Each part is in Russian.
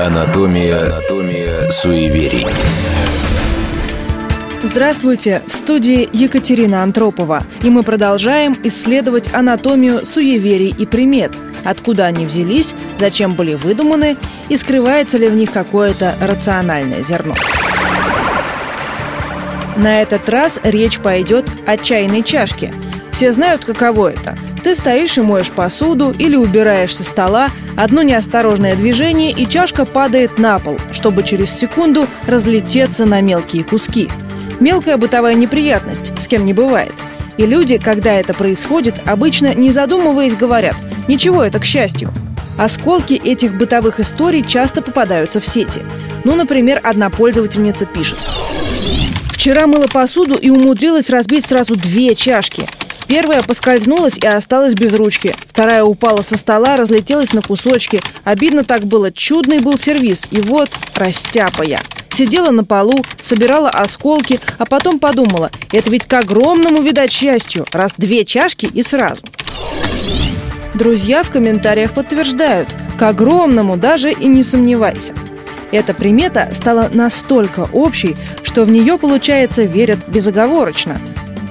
Анатомия, анатомия суеверий. Здравствуйте! В студии Екатерина Антропова. И мы продолжаем исследовать анатомию суеверий и примет. Откуда они взялись, зачем были выдуманы и скрывается ли в них какое-то рациональное зерно. На этот раз речь пойдет о чайной чашке. Все знают, каково это. Ты стоишь и моешь посуду или убираешь со стола, одно неосторожное движение, и чашка падает на пол, чтобы через секунду разлететься на мелкие куски. Мелкая бытовая неприятность, с кем не бывает. И люди, когда это происходит, обычно, не задумываясь, говорят «Ничего, это к счастью». Осколки этих бытовых историй часто попадаются в сети. Ну, например, одна пользовательница пишет. Вчера мыла посуду и умудрилась разбить сразу две чашки. Первая поскользнулась и осталась без ручки. Вторая упала со стола, разлетелась на кусочки. Обидно так было. Чудный был сервис. И вот растяпа я. Сидела на полу, собирала осколки, а потом подумала, это ведь к огромному, видать, счастью, раз две чашки и сразу. Друзья в комментариях подтверждают, к огромному даже и не сомневайся. Эта примета стала настолько общей, что в нее, получается, верят безоговорочно.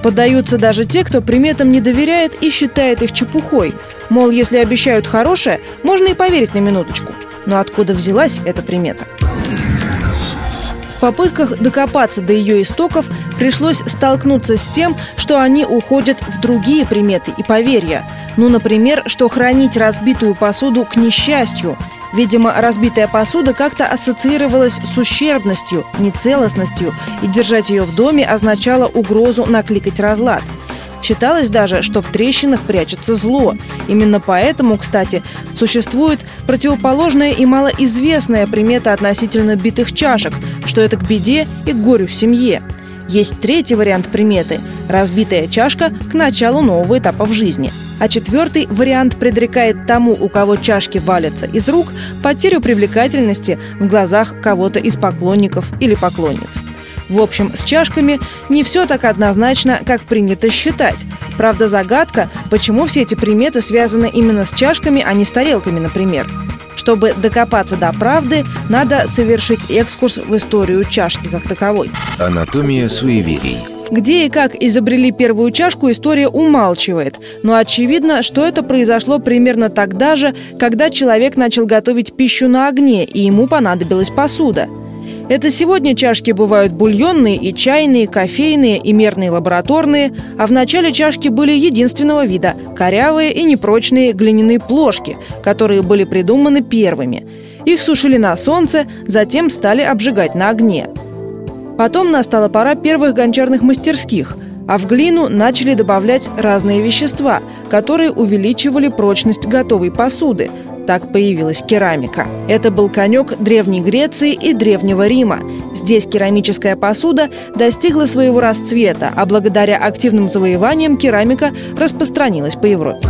Поддаются даже те, кто приметам не доверяет и считает их чепухой. Мол, если обещают хорошее, можно и поверить на минуточку. Но откуда взялась эта примета? В попытках докопаться до ее истоков пришлось столкнуться с тем, что они уходят в другие приметы и поверья. Ну, например, что хранить разбитую посуду к несчастью – Видимо, разбитая посуда как-то ассоциировалась с ущербностью, нецелостностью, и держать ее в доме означало угрозу накликать разлад. Считалось даже, что в трещинах прячется зло. Именно поэтому, кстати, существует противоположная и малоизвестная примета относительно битых чашек, что это к беде и к горю в семье. Есть третий вариант приметы – разбитая чашка к началу нового этапа в жизни – а четвертый вариант предрекает тому, у кого чашки валятся из рук, потерю привлекательности в глазах кого-то из поклонников или поклонниц. В общем, с чашками не все так однозначно, как принято считать. Правда, загадка, почему все эти приметы связаны именно с чашками, а не с тарелками, например. Чтобы докопаться до правды, надо совершить экскурс в историю чашки как таковой. Анатомия суеверий. Где и как изобрели первую чашку, история умалчивает. Но очевидно, что это произошло примерно тогда же, когда человек начал готовить пищу на огне, и ему понадобилась посуда. Это сегодня чашки бывают бульонные и чайные, кофейные и мерные лабораторные, а в начале чашки были единственного вида – корявые и непрочные глиняные плошки, которые были придуманы первыми. Их сушили на солнце, затем стали обжигать на огне – Потом настала пора первых гончарных мастерских, а в глину начали добавлять разные вещества, которые увеличивали прочность готовой посуды. Так появилась керамика. Это был конек Древней Греции и Древнего Рима. Здесь керамическая посуда достигла своего расцвета, а благодаря активным завоеваниям керамика распространилась по Европе.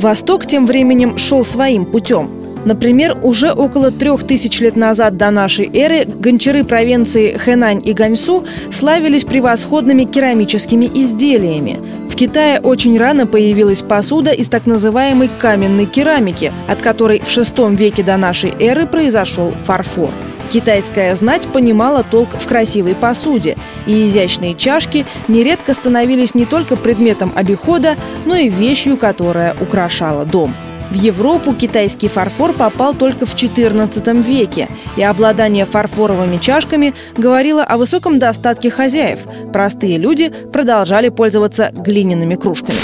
Восток тем временем шел своим путем – Например, уже около трех тысяч лет назад до нашей эры гончары провинции Хэнань и Ганьсу славились превосходными керамическими изделиями. В Китае очень рано появилась посуда из так называемой каменной керамики, от которой в VI веке до нашей эры произошел фарфор. Китайская знать понимала толк в красивой посуде, и изящные чашки нередко становились не только предметом обихода, но и вещью, которая украшала дом. В Европу китайский фарфор попал только в XIV веке, и обладание фарфоровыми чашками говорило о высоком достатке хозяев. Простые люди продолжали пользоваться глиняными кружками.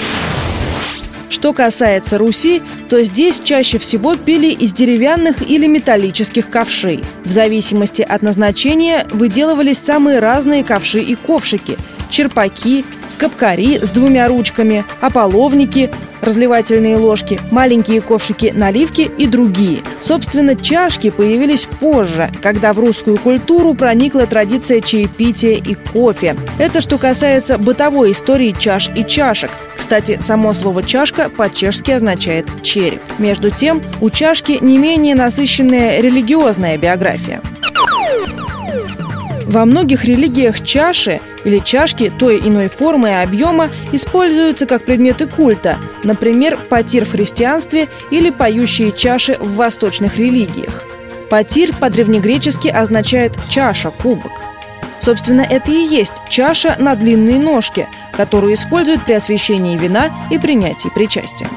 Что касается Руси, то здесь чаще всего пили из деревянных или металлических ковшей. В зависимости от назначения выделывались самые разные ковши и ковшики – черпаки, скобкари с двумя ручками, ополовники, разливательные ложки, маленькие ковшики наливки и другие. Собственно, чашки появились позже, когда в русскую культуру проникла традиция чаепития и кофе. Это что касается бытовой истории чаш и чашек. Кстати, само слово «чашка» по-чешски означает «череп». Между тем, у чашки не менее насыщенная религиозная биография. Во многих религиях чаши или чашки той иной формы и объема используются как предметы культа, например, потир в христианстве или поющие чаши в восточных религиях. Потир по-древнегречески означает «чаша», «кубок». Собственно, это и есть чаша на длинные ножки, которую используют при освящении вина и принятии причастия.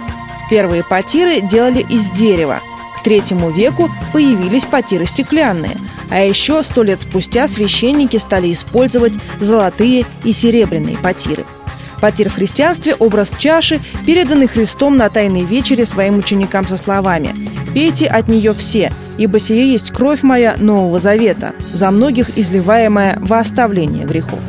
Первые потиры делали из дерева. К третьему веку появились потиры стеклянные – а еще сто лет спустя священники стали использовать золотые и серебряные потиры. Потир в христианстве – образ чаши, переданный Христом на Тайной вечере своим ученикам со словами «Пейте от нее все, ибо сие есть кровь моя Нового Завета, за многих изливаемая во оставление грехов».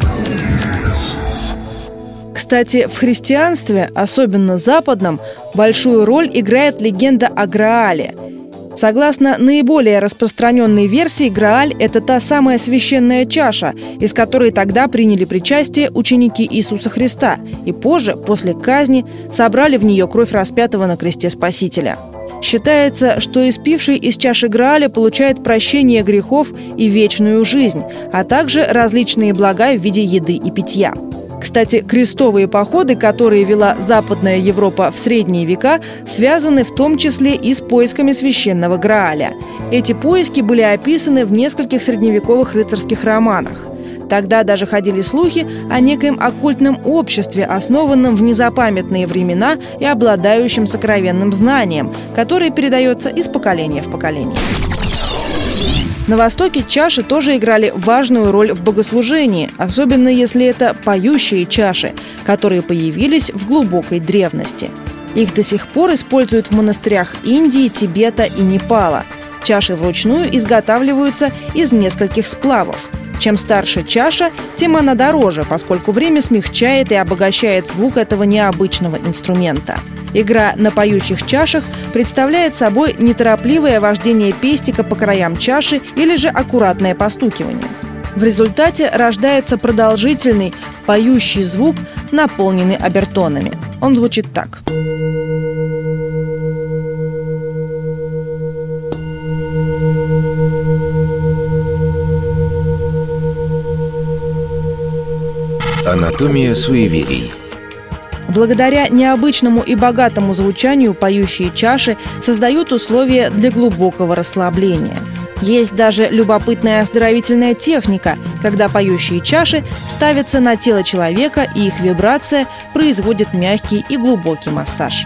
Кстати, в христианстве, особенно западном, большую роль играет легенда о Граале – Согласно наиболее распространенной версии, Грааль – это та самая священная чаша, из которой тогда приняли причастие ученики Иисуса Христа, и позже, после казни, собрали в нее кровь распятого на кресте Спасителя. Считается, что испивший из чаши Грааля получает прощение грехов и вечную жизнь, а также различные блага в виде еды и питья – кстати, крестовые походы, которые вела Западная Европа в средние века, связаны в том числе и с поисками священного Грааля. Эти поиски были описаны в нескольких средневековых рыцарских романах. Тогда даже ходили слухи о некоем оккультном обществе, основанном в незапамятные времена и обладающем сокровенным знанием, которое передается из поколения в поколение. На Востоке чаши тоже играли важную роль в богослужении, особенно если это поющие чаши, которые появились в глубокой древности. Их до сих пор используют в монастырях Индии, Тибета и Непала. Чаши вручную изготавливаются из нескольких сплавов. Чем старше чаша, тем она дороже, поскольку время смягчает и обогащает звук этого необычного инструмента – Игра на поющих чашах представляет собой неторопливое вождение пестика по краям чаши или же аккуратное постукивание. В результате рождается продолжительный поющий звук, наполненный обертонами. Он звучит так. Анатомия суеверий – Благодаря необычному и богатому звучанию поющие чаши создают условия для глубокого расслабления. Есть даже любопытная оздоровительная техника, когда поющие чаши ставятся на тело человека, и их вибрация производит мягкий и глубокий массаж.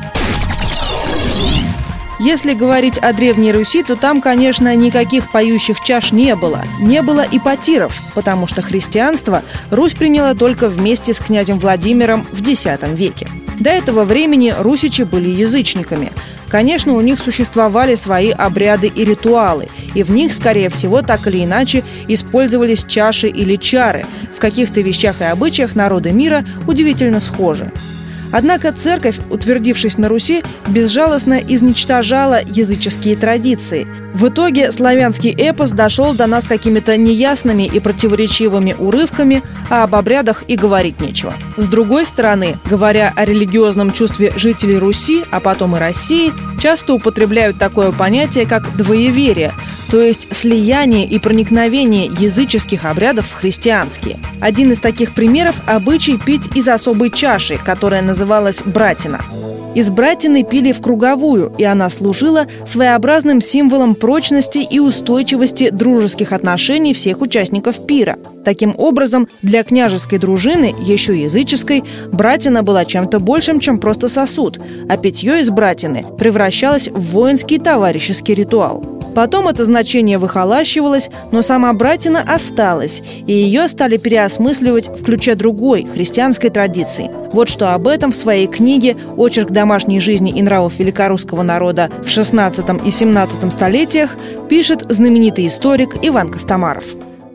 Если говорить о Древней Руси, то там, конечно, никаких поющих чаш не было. Не было и потиров, потому что христианство Русь приняла только вместе с князем Владимиром в X веке. До этого времени русичи были язычниками. Конечно, у них существовали свои обряды и ритуалы, и в них, скорее всего, так или иначе использовались чаши или чары. В каких-то вещах и обычаях народы мира удивительно схожи. Однако церковь, утвердившись на Руси, безжалостно изничтожала языческие традиции. В итоге славянский эпос дошел до нас какими-то неясными и противоречивыми урывками, а об обрядах и говорить нечего. С другой стороны, говоря о религиозном чувстве жителей Руси, а потом и России, часто употребляют такое понятие, как «двоеверие», то есть слияние и проникновение языческих обрядов в христианские. Один из таких примеров – обычай пить из особой чаши, которая называлась «братина». Из братины пили в круговую, и она служила своеобразным символом прочности и устойчивости дружеских отношений всех участников пира. Таким образом, для княжеской дружины, еще языческой, братина была чем-то большим, чем просто сосуд, а питье из братины превращалось в воинский товарищеский ритуал. Потом это значение выхолащивалось, но сама братина осталась, и ее стали переосмысливать в ключе другой, христианской традиции. Вот что об этом в своей книге «Очерк домашней жизни и нравов великорусского народа в XVI и XVII столетиях» пишет знаменитый историк Иван Костомаров.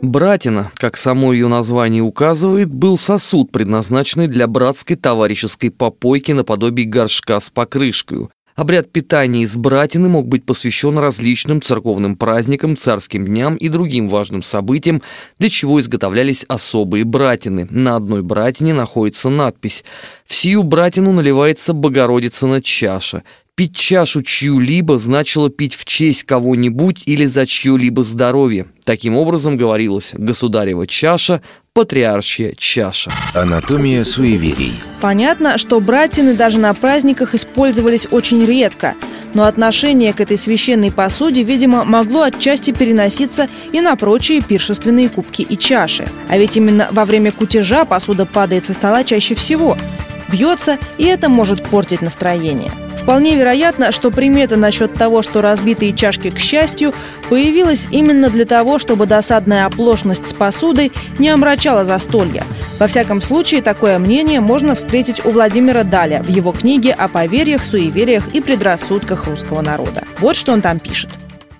Братина, как само ее название указывает, был сосуд, предназначенный для братской товарищеской попойки наподобие горшка с покрышкой, Обряд питания из братины мог быть посвящен различным церковным праздникам, царским дням и другим важным событиям, для чего изготовлялись особые братины. На одной братине находится надпись «В сию братину наливается Богородица на чаша». Пить чашу чью-либо значило пить в честь кого-нибудь или за чье-либо здоровье. Таким образом, говорилось «государева чаша», «патриаршья чаша». Анатомия суеверий. Понятно, что братины даже на праздниках использовались очень редко, но отношение к этой священной посуде, видимо, могло отчасти переноситься и на прочие пиршественные кубки и чаши. А ведь именно во время кутежа посуда падает со стола чаще всего, бьется, и это может портить настроение. Вполне вероятно, что примета насчет того, что разбитые чашки, к счастью, появилась именно для того, чтобы досадная оплошность с посудой не омрачала застолья. Во всяком случае, такое мнение можно встретить у Владимира Даля в его книге о поверьях, суевериях и предрассудках русского народа. Вот что он там пишет.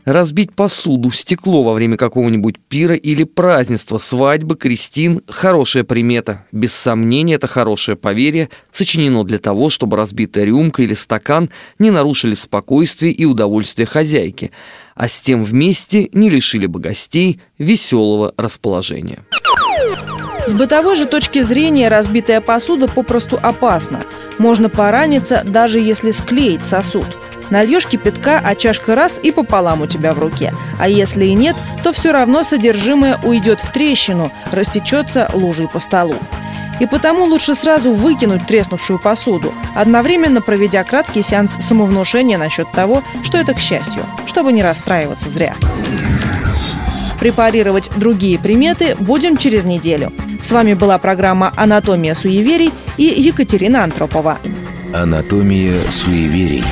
Разбить посуду, стекло во время какого-нибудь пира или празднества, свадьбы, крестин – хорошая примета. Без сомнения, это хорошее поверье сочинено для того, чтобы разбитая рюмка или стакан не нарушили спокойствие и удовольствие хозяйки, а с тем вместе не лишили бы гостей веселого расположения. С бытовой же точки зрения разбитая посуда попросту опасна. Можно пораниться, даже если склеить сосуд – Нальешь кипятка, а чашка раз и пополам у тебя в руке. А если и нет, то все равно содержимое уйдет в трещину, растечется лужей по столу. И потому лучше сразу выкинуть треснувшую посуду, одновременно проведя краткий сеанс самовнушения насчет того, что это к счастью, чтобы не расстраиваться зря. Препарировать другие приметы будем через неделю. С вами была программа «Анатомия суеверий» и Екатерина Антропова. Анатомия суеверий.